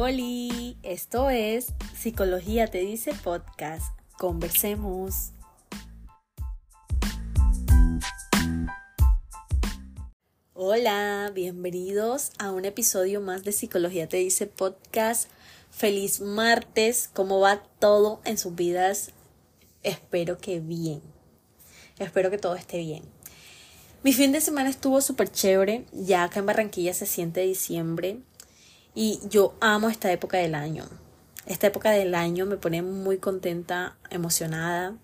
Oli, esto es Psicología te dice podcast. Conversemos. Hola, bienvenidos a un episodio más de Psicología te dice podcast. Feliz martes, ¿cómo va todo en sus vidas? Espero que bien. Espero que todo esté bien. Mi fin de semana estuvo súper chévere. Ya acá en Barranquilla se siente diciembre. Y yo amo esta época del año. Esta época del año me pone muy contenta, emocionada.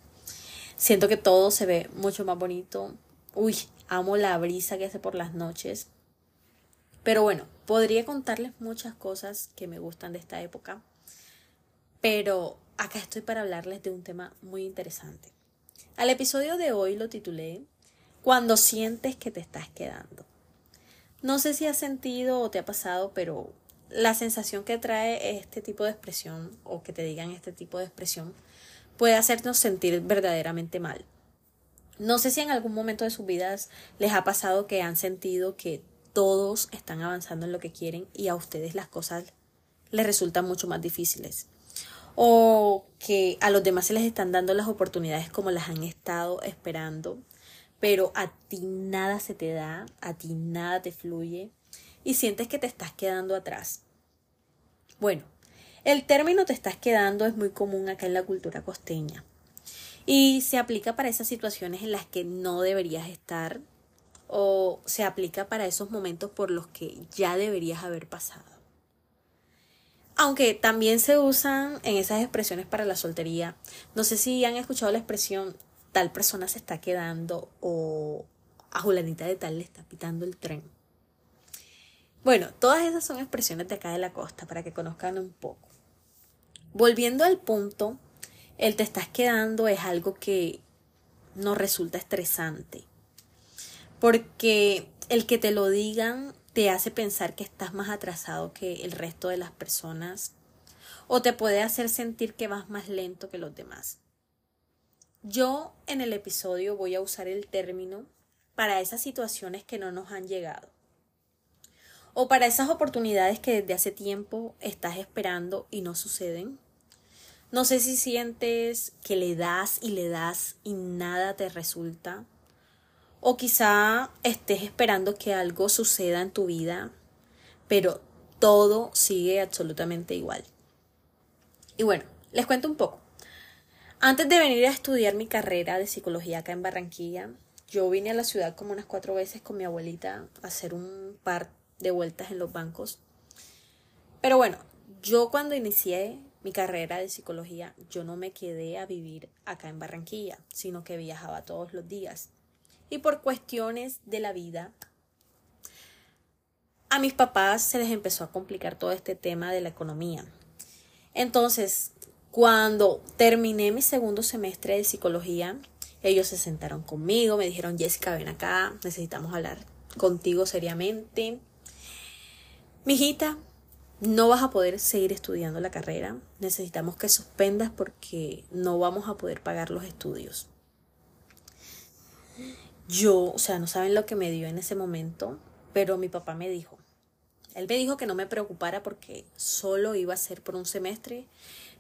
Siento que todo se ve mucho más bonito. Uy, amo la brisa que hace por las noches. Pero bueno, podría contarles muchas cosas que me gustan de esta época. Pero acá estoy para hablarles de un tema muy interesante. Al episodio de hoy lo titulé Cuando sientes que te estás quedando. No sé si has sentido o te ha pasado, pero la sensación que trae este tipo de expresión o que te digan este tipo de expresión puede hacernos sentir verdaderamente mal. No sé si en algún momento de sus vidas les ha pasado que han sentido que todos están avanzando en lo que quieren y a ustedes las cosas les resultan mucho más difíciles. O que a los demás se les están dando las oportunidades como las han estado esperando, pero a ti nada se te da, a ti nada te fluye y sientes que te estás quedando atrás. Bueno, el término te estás quedando es muy común acá en la cultura costeña y se aplica para esas situaciones en las que no deberías estar o se aplica para esos momentos por los que ya deberías haber pasado. Aunque también se usan en esas expresiones para la soltería. No sé si han escuchado la expresión tal persona se está quedando o a Julanita de tal le está pitando el tren. Bueno, todas esas son expresiones de acá de la costa para que conozcan un poco. Volviendo al punto, el te estás quedando es algo que nos resulta estresante. Porque el que te lo digan te hace pensar que estás más atrasado que el resto de las personas o te puede hacer sentir que vas más lento que los demás. Yo en el episodio voy a usar el término para esas situaciones que no nos han llegado o para esas oportunidades que desde hace tiempo estás esperando y no suceden. No sé si sientes que le das y le das y nada te resulta. O quizá estés esperando que algo suceda en tu vida, pero todo sigue absolutamente igual. Y bueno, les cuento un poco. Antes de venir a estudiar mi carrera de psicología acá en Barranquilla, yo vine a la ciudad como unas cuatro veces con mi abuelita a hacer un par de vueltas en los bancos. Pero bueno, yo cuando inicié mi carrera de psicología, yo no me quedé a vivir acá en Barranquilla, sino que viajaba todos los días. Y por cuestiones de la vida, a mis papás se les empezó a complicar todo este tema de la economía. Entonces, cuando terminé mi segundo semestre de psicología, ellos se sentaron conmigo, me dijeron, Jessica, ven acá, necesitamos hablar contigo seriamente. Mijita, no vas a poder seguir estudiando la carrera. Necesitamos que suspendas porque no vamos a poder pagar los estudios. Yo, o sea, no saben lo que me dio en ese momento, pero mi papá me dijo. Él me dijo que no me preocupara porque solo iba a ser por un semestre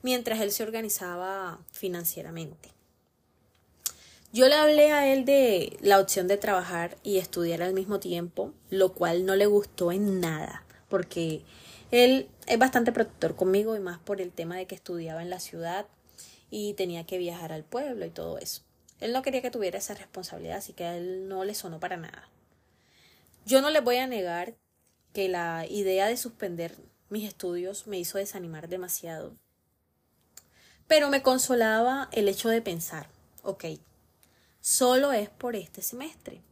mientras él se organizaba financieramente. Yo le hablé a él de la opción de trabajar y estudiar al mismo tiempo, lo cual no le gustó en nada porque él es bastante protector conmigo y más por el tema de que estudiaba en la ciudad y tenía que viajar al pueblo y todo eso. Él no quería que tuviera esa responsabilidad, así que a él no le sonó para nada. Yo no le voy a negar que la idea de suspender mis estudios me hizo desanimar demasiado. Pero me consolaba el hecho de pensar, ok, solo es por este semestre.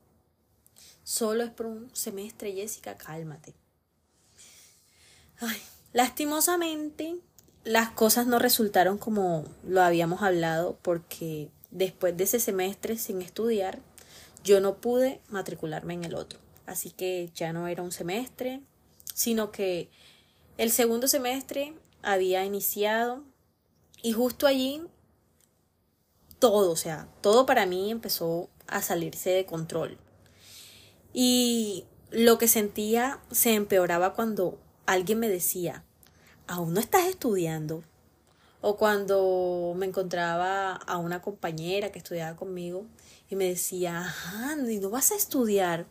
Solo es por un semestre, Jessica, cálmate. Lastimosamente, las cosas no resultaron como lo habíamos hablado porque después de ese semestre sin estudiar, yo no pude matricularme en el otro. Así que ya no era un semestre, sino que el segundo semestre había iniciado y justo allí todo, o sea, todo para mí empezó a salirse de control. Y lo que sentía se empeoraba cuando alguien me decía, aún no estás estudiando. O cuando me encontraba a una compañera que estudiaba conmigo y me decía, ajá, ¿y no vas a estudiar?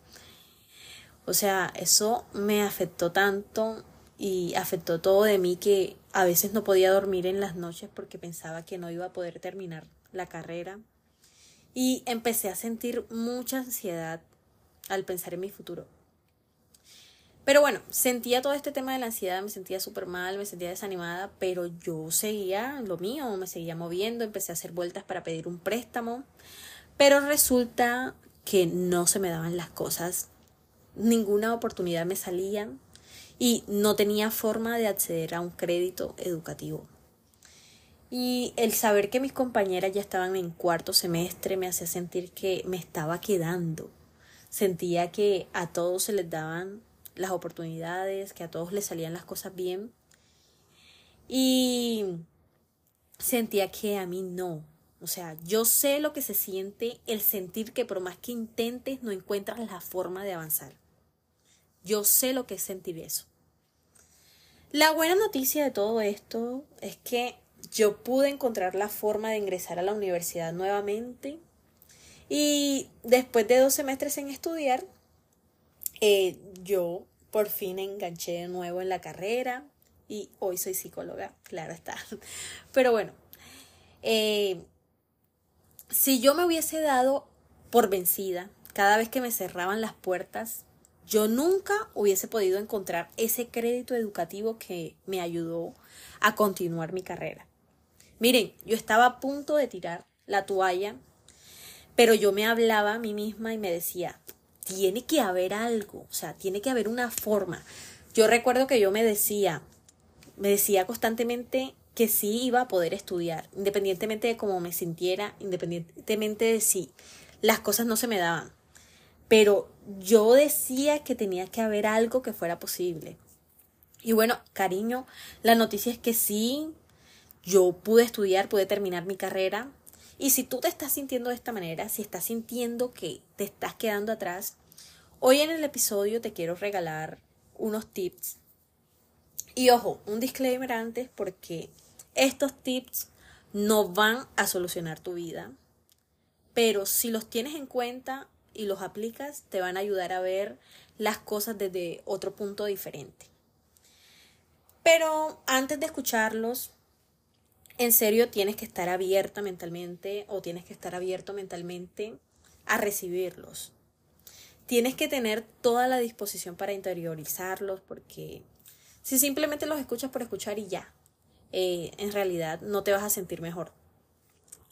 O sea, eso me afectó tanto y afectó todo de mí que a veces no podía dormir en las noches porque pensaba que no iba a poder terminar la carrera. Y empecé a sentir mucha ansiedad al pensar en mi futuro. Pero bueno, sentía todo este tema de la ansiedad, me sentía súper mal, me sentía desanimada, pero yo seguía lo mío, me seguía moviendo, empecé a hacer vueltas para pedir un préstamo, pero resulta que no se me daban las cosas, ninguna oportunidad me salía y no tenía forma de acceder a un crédito educativo. Y el saber que mis compañeras ya estaban en cuarto semestre me hacía sentir que me estaba quedando. Sentía que a todos se les daban las oportunidades, que a todos les salían las cosas bien. Y sentía que a mí no. O sea, yo sé lo que se siente el sentir que por más que intentes no encuentras la forma de avanzar. Yo sé lo que es sentir eso. La buena noticia de todo esto es que yo pude encontrar la forma de ingresar a la universidad nuevamente y después de dos semestres en estudiar, eh, yo por fin enganché de nuevo en la carrera y hoy soy psicóloga, claro está. Pero bueno, eh, si yo me hubiese dado por vencida cada vez que me cerraban las puertas, yo nunca hubiese podido encontrar ese crédito educativo que me ayudó a continuar mi carrera. Miren, yo estaba a punto de tirar la toalla, pero yo me hablaba a mí misma y me decía, tiene que haber algo, o sea, tiene que haber una forma. Yo recuerdo que yo me decía, me decía constantemente que sí iba a poder estudiar, independientemente de cómo me sintiera, independientemente de si las cosas no se me daban. Pero yo decía que tenía que haber algo que fuera posible. Y bueno, cariño, la noticia es que sí, yo pude estudiar, pude terminar mi carrera, y si tú te estás sintiendo de esta manera, si estás sintiendo que te estás quedando atrás, hoy en el episodio te quiero regalar unos tips. Y ojo, un disclaimer antes porque estos tips no van a solucionar tu vida, pero si los tienes en cuenta y los aplicas, te van a ayudar a ver las cosas desde otro punto diferente. Pero antes de escucharlos, en serio tienes que estar abierta mentalmente o tienes que estar abierto mentalmente a recibirlos. Tienes que tener toda la disposición para interiorizarlos porque si simplemente los escuchas por escuchar y ya, eh, en realidad no te vas a sentir mejor.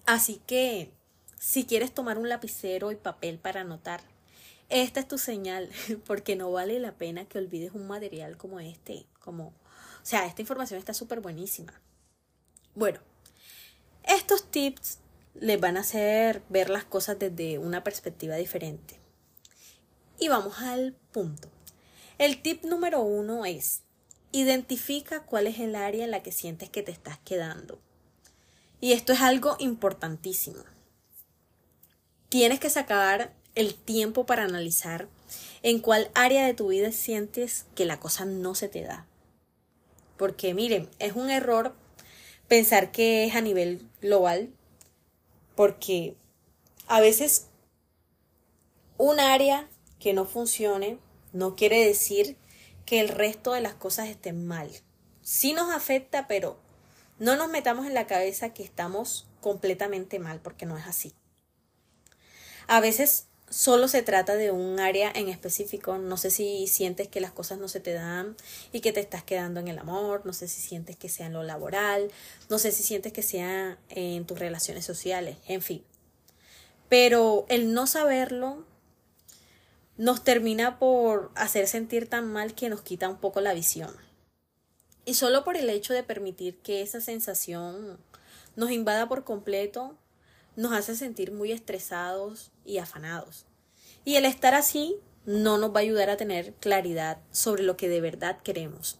Así que si quieres tomar un lapicero y papel para anotar, esta es tu señal porque no vale la pena que olvides un material como este, como, o sea, esta información está súper buenísima. Bueno, estos tips les van a hacer ver las cosas desde una perspectiva diferente. Y vamos al punto. El tip número uno es, identifica cuál es el área en la que sientes que te estás quedando. Y esto es algo importantísimo. Tienes que sacar el tiempo para analizar en cuál área de tu vida sientes que la cosa no se te da. Porque miren, es un error pensar que es a nivel global, porque a veces un área que no funcione no quiere decir que el resto de las cosas estén mal. Sí nos afecta, pero no nos metamos en la cabeza que estamos completamente mal, porque no es así. A veces solo se trata de un área en específico. No sé si sientes que las cosas no se te dan y que te estás quedando en el amor. No sé si sientes que sea en lo laboral. No sé si sientes que sea en tus relaciones sociales. En fin. Pero el no saberlo nos termina por hacer sentir tan mal que nos quita un poco la visión. Y solo por el hecho de permitir que esa sensación nos invada por completo, nos hace sentir muy estresados y afanados. Y el estar así no nos va a ayudar a tener claridad sobre lo que de verdad queremos.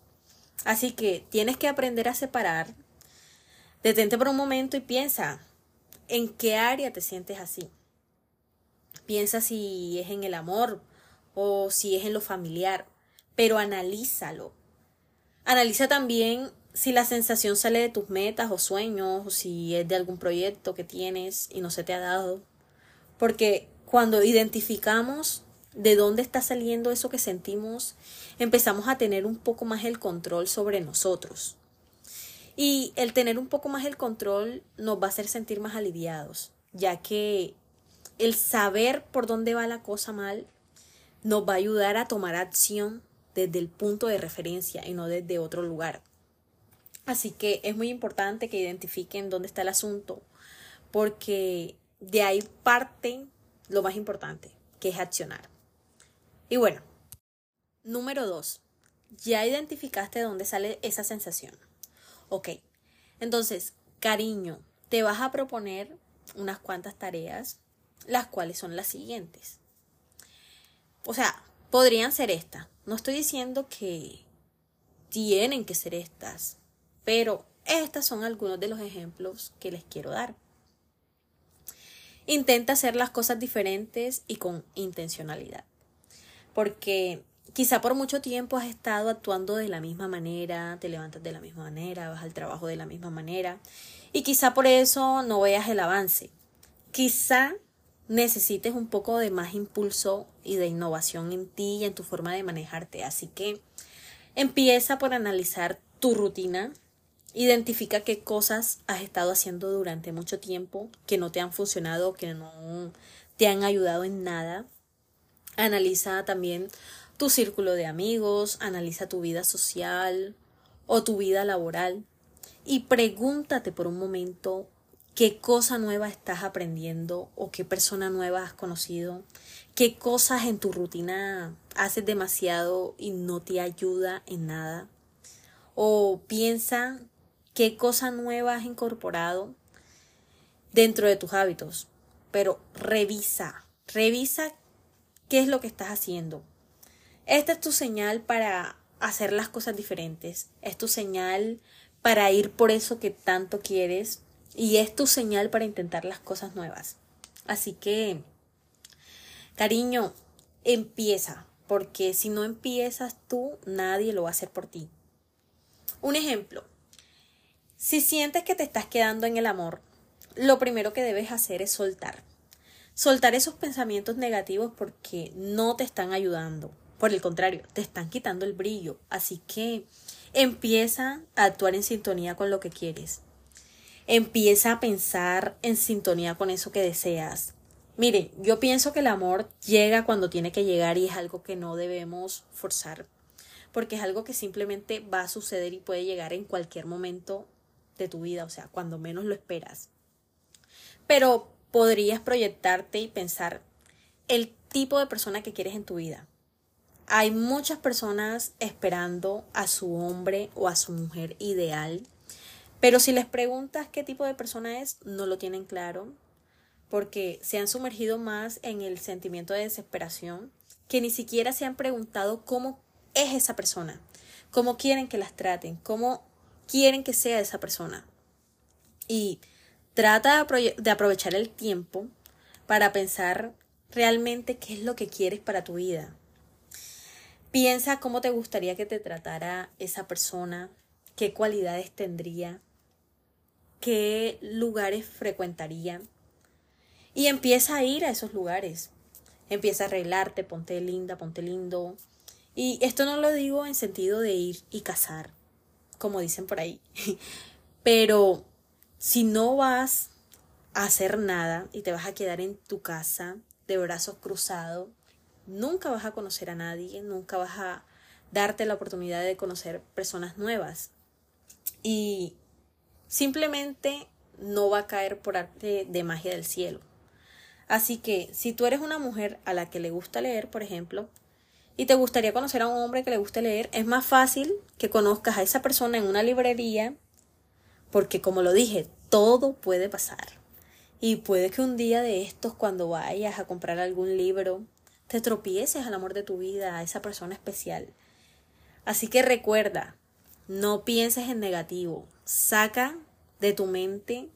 Así que tienes que aprender a separar. Detente por un momento y piensa en qué área te sientes así. Piensa si es en el amor o si es en lo familiar, pero analízalo. Analiza también si la sensación sale de tus metas o sueños, o si es de algún proyecto que tienes y no se te ha dado. Porque cuando identificamos de dónde está saliendo eso que sentimos, empezamos a tener un poco más el control sobre nosotros. Y el tener un poco más el control nos va a hacer sentir más aliviados, ya que el saber por dónde va la cosa mal nos va a ayudar a tomar acción desde el punto de referencia y no desde otro lugar. Así que es muy importante que identifiquen dónde está el asunto, porque de ahí parte lo más importante, que es accionar. Y bueno, número dos, ya identificaste dónde sale esa sensación. Ok, entonces, cariño, te vas a proponer unas cuantas tareas, las cuales son las siguientes. O sea, podrían ser estas. No estoy diciendo que tienen que ser estas, pero estas son algunos de los ejemplos que les quiero dar. Intenta hacer las cosas diferentes y con intencionalidad porque quizá por mucho tiempo has estado actuando de la misma manera, te levantas de la misma manera, vas al trabajo de la misma manera y quizá por eso no veas el avance. Quizá necesites un poco de más impulso y de innovación en ti y en tu forma de manejarte. Así que empieza por analizar tu rutina, identifica qué cosas has estado haciendo durante mucho tiempo que no te han funcionado, que no te han ayudado en nada Analiza también tu círculo de amigos, analiza tu vida social o tu vida laboral y pregúntate por un momento qué cosa nueva estás aprendiendo o qué persona nueva has conocido, qué cosas en tu rutina haces demasiado y no te ayuda en nada. O piensa qué cosa nueva has incorporado dentro de tus hábitos. Pero revisa, revisa qué es lo que estás haciendo. Esta es tu señal para hacer las cosas diferentes. Es tu señal para ir por eso que tanto quieres y es tu señal para intentar las cosas nuevas. Así que, cariño, empieza, porque si no empiezas tú, nadie lo va a hacer por ti. Un ejemplo, si sientes que te estás quedando en el amor, lo primero que debes hacer es soltar soltar esos pensamientos negativos porque no te están ayudando. Por el contrario, te están quitando el brillo. Así que empieza a actuar en sintonía con lo que quieres. Empieza a pensar en sintonía con eso que deseas. Mire, yo pienso que el amor llega cuando tiene que llegar y es algo que no debemos forzar, porque es algo que simplemente va a suceder y puede llegar en cualquier momento de tu vida, o sea, cuando menos lo esperas. Pero podrías proyectarte y pensar el tipo de persona que quieres en tu vida. Hay muchas personas esperando a su hombre o a su mujer ideal, pero si les preguntas qué tipo de persona es, no lo tienen claro, porque se han sumergido más en el sentimiento de desesperación que ni siquiera se han preguntado cómo es esa persona, cómo quieren que las traten, cómo quieren que sea esa persona. Y Trata de aprovechar el tiempo para pensar realmente qué es lo que quieres para tu vida. Piensa cómo te gustaría que te tratara esa persona, qué cualidades tendría, qué lugares frecuentaría. Y empieza a ir a esos lugares. Empieza a arreglarte, ponte linda, ponte lindo. Y esto no lo digo en sentido de ir y casar, como dicen por ahí. Pero si no vas a hacer nada y te vas a quedar en tu casa de brazos cruzados, nunca vas a conocer a nadie, nunca vas a darte la oportunidad de conocer personas nuevas. Y simplemente no va a caer por arte de magia del cielo. Así que si tú eres una mujer a la que le gusta leer, por ejemplo, y te gustaría conocer a un hombre que le guste leer, es más fácil que conozcas a esa persona en una librería porque como lo dije, todo puede pasar. Y puede que un día de estos, cuando vayas a comprar algún libro, te tropieces al amor de tu vida, a esa persona especial. Así que recuerda, no pienses en negativo, saca de tu mente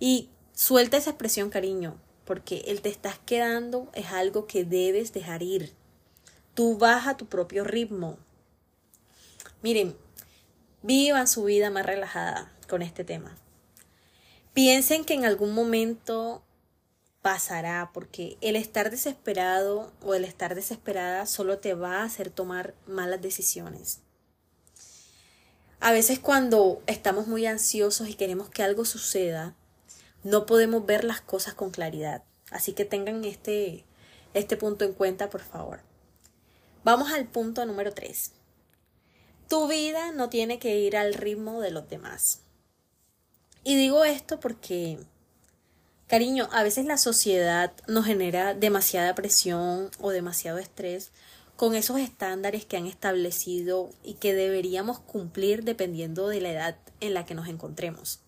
y suelta esa expresión cariño, porque el te estás quedando es algo que debes dejar ir. Tú vas tu propio ritmo. Miren, vivan su vida más relajada con este tema. Piensen que en algún momento pasará, porque el estar desesperado o el estar desesperada solo te va a hacer tomar malas decisiones. A veces cuando estamos muy ansiosos y queremos que algo suceda, no podemos ver las cosas con claridad. Así que tengan este, este punto en cuenta, por favor. Vamos al punto número 3. Tu vida no tiene que ir al ritmo de los demás. Y digo esto porque, cariño, a veces la sociedad nos genera demasiada presión o demasiado estrés con esos estándares que han establecido y que deberíamos cumplir dependiendo de la edad en la que nos encontremos.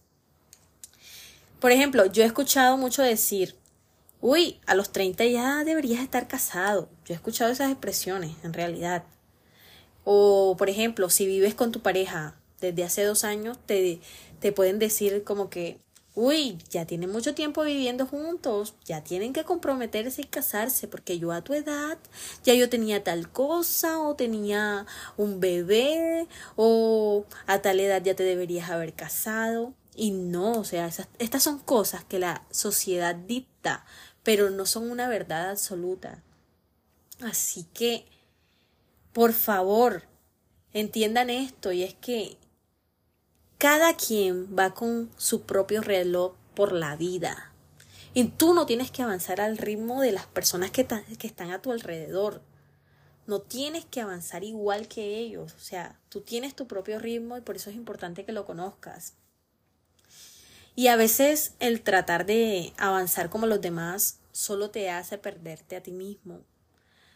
Por ejemplo, yo he escuchado mucho decir, uy, a los 30 ya deberías estar casado. Yo he escuchado esas expresiones, en realidad. O, por ejemplo, si vives con tu pareja desde hace dos años, te, te pueden decir como que, uy, ya tienen mucho tiempo viviendo juntos, ya tienen que comprometerse y casarse, porque yo a tu edad ya yo tenía tal cosa, o tenía un bebé, o a tal edad ya te deberías haber casado. Y no, o sea, estas son cosas que la sociedad dicta, pero no son una verdad absoluta. Así que, por favor, entiendan esto, y es que cada quien va con su propio reloj por la vida. Y tú no tienes que avanzar al ritmo de las personas que, que están a tu alrededor. No tienes que avanzar igual que ellos. O sea, tú tienes tu propio ritmo y por eso es importante que lo conozcas. Y a veces el tratar de avanzar como los demás solo te hace perderte a ti mismo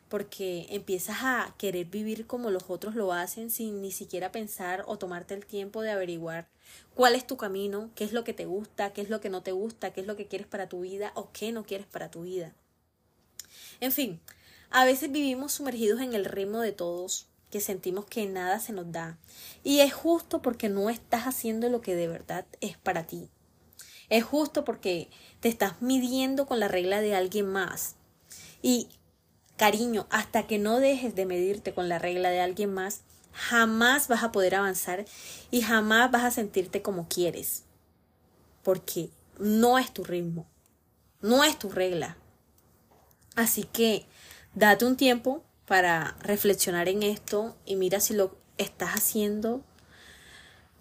porque empiezas a querer vivir como los otros lo hacen sin ni siquiera pensar o tomarte el tiempo de averiguar cuál es tu camino, qué es lo que te gusta, qué es lo que no te gusta, qué es lo que quieres para tu vida o qué no quieres para tu vida. En fin, a veces vivimos sumergidos en el ritmo de todos, que sentimos que nada se nos da. Y es justo porque no estás haciendo lo que de verdad es para ti. Es justo porque te estás midiendo con la regla de alguien más. Y Cariño, hasta que no dejes de medirte con la regla de alguien más, jamás vas a poder avanzar y jamás vas a sentirte como quieres. Porque no es tu ritmo, no es tu regla. Así que date un tiempo para reflexionar en esto y mira si lo estás haciendo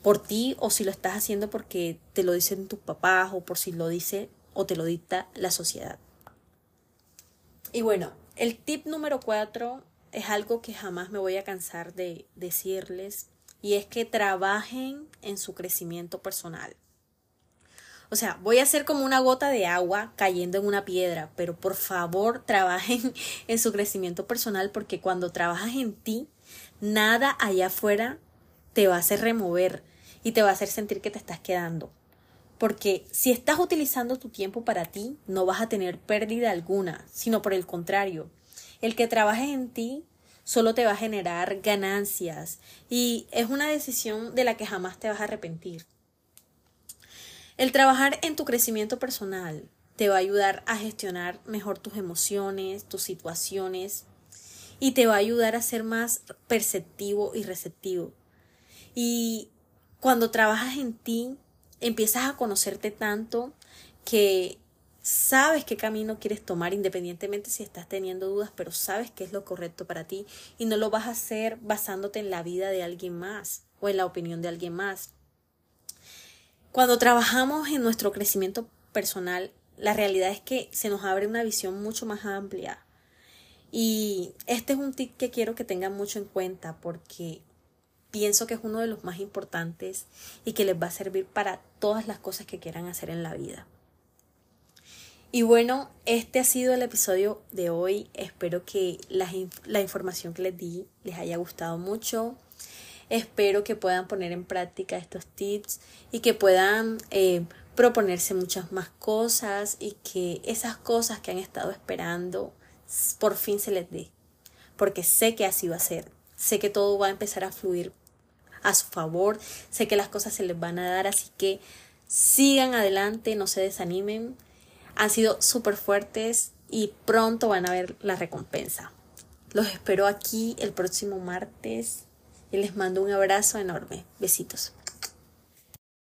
por ti o si lo estás haciendo porque te lo dicen tus papás o por si lo dice o te lo dicta la sociedad. Y bueno, el tip número cuatro es algo que jamás me voy a cansar de decirles y es que trabajen en su crecimiento personal. O sea, voy a ser como una gota de agua cayendo en una piedra, pero por favor trabajen en su crecimiento personal porque cuando trabajas en ti, nada allá afuera te va a hacer remover y te va a hacer sentir que te estás quedando. Porque si estás utilizando tu tiempo para ti, no vas a tener pérdida alguna, sino por el contrario, el que trabajes en ti solo te va a generar ganancias y es una decisión de la que jamás te vas a arrepentir. El trabajar en tu crecimiento personal te va a ayudar a gestionar mejor tus emociones, tus situaciones y te va a ayudar a ser más perceptivo y receptivo. Y cuando trabajas en ti, empiezas a conocerte tanto que sabes qué camino quieres tomar independientemente si estás teniendo dudas, pero sabes qué es lo correcto para ti y no lo vas a hacer basándote en la vida de alguien más o en la opinión de alguien más. Cuando trabajamos en nuestro crecimiento personal, la realidad es que se nos abre una visión mucho más amplia. Y este es un tip que quiero que tengan mucho en cuenta porque pienso que es uno de los más importantes y que les va a servir para todas las cosas que quieran hacer en la vida. Y bueno, este ha sido el episodio de hoy. Espero que la, la, información que les di les haya gustado mucho. Espero que puedan poner en práctica estos tips y que puedan eh, proponerse muchas más cosas y que esas cosas que han estado esperando por fin se les dé. Porque sé que así va a ser. Sé que todo va a empezar a fluir a su favor. Sé que las cosas se les van a dar, así que sigan adelante, no se desanimen. Han sido súper fuertes y pronto van a ver la recompensa. Los espero aquí el próximo martes. y les mando un abrazo enorme. Besitos.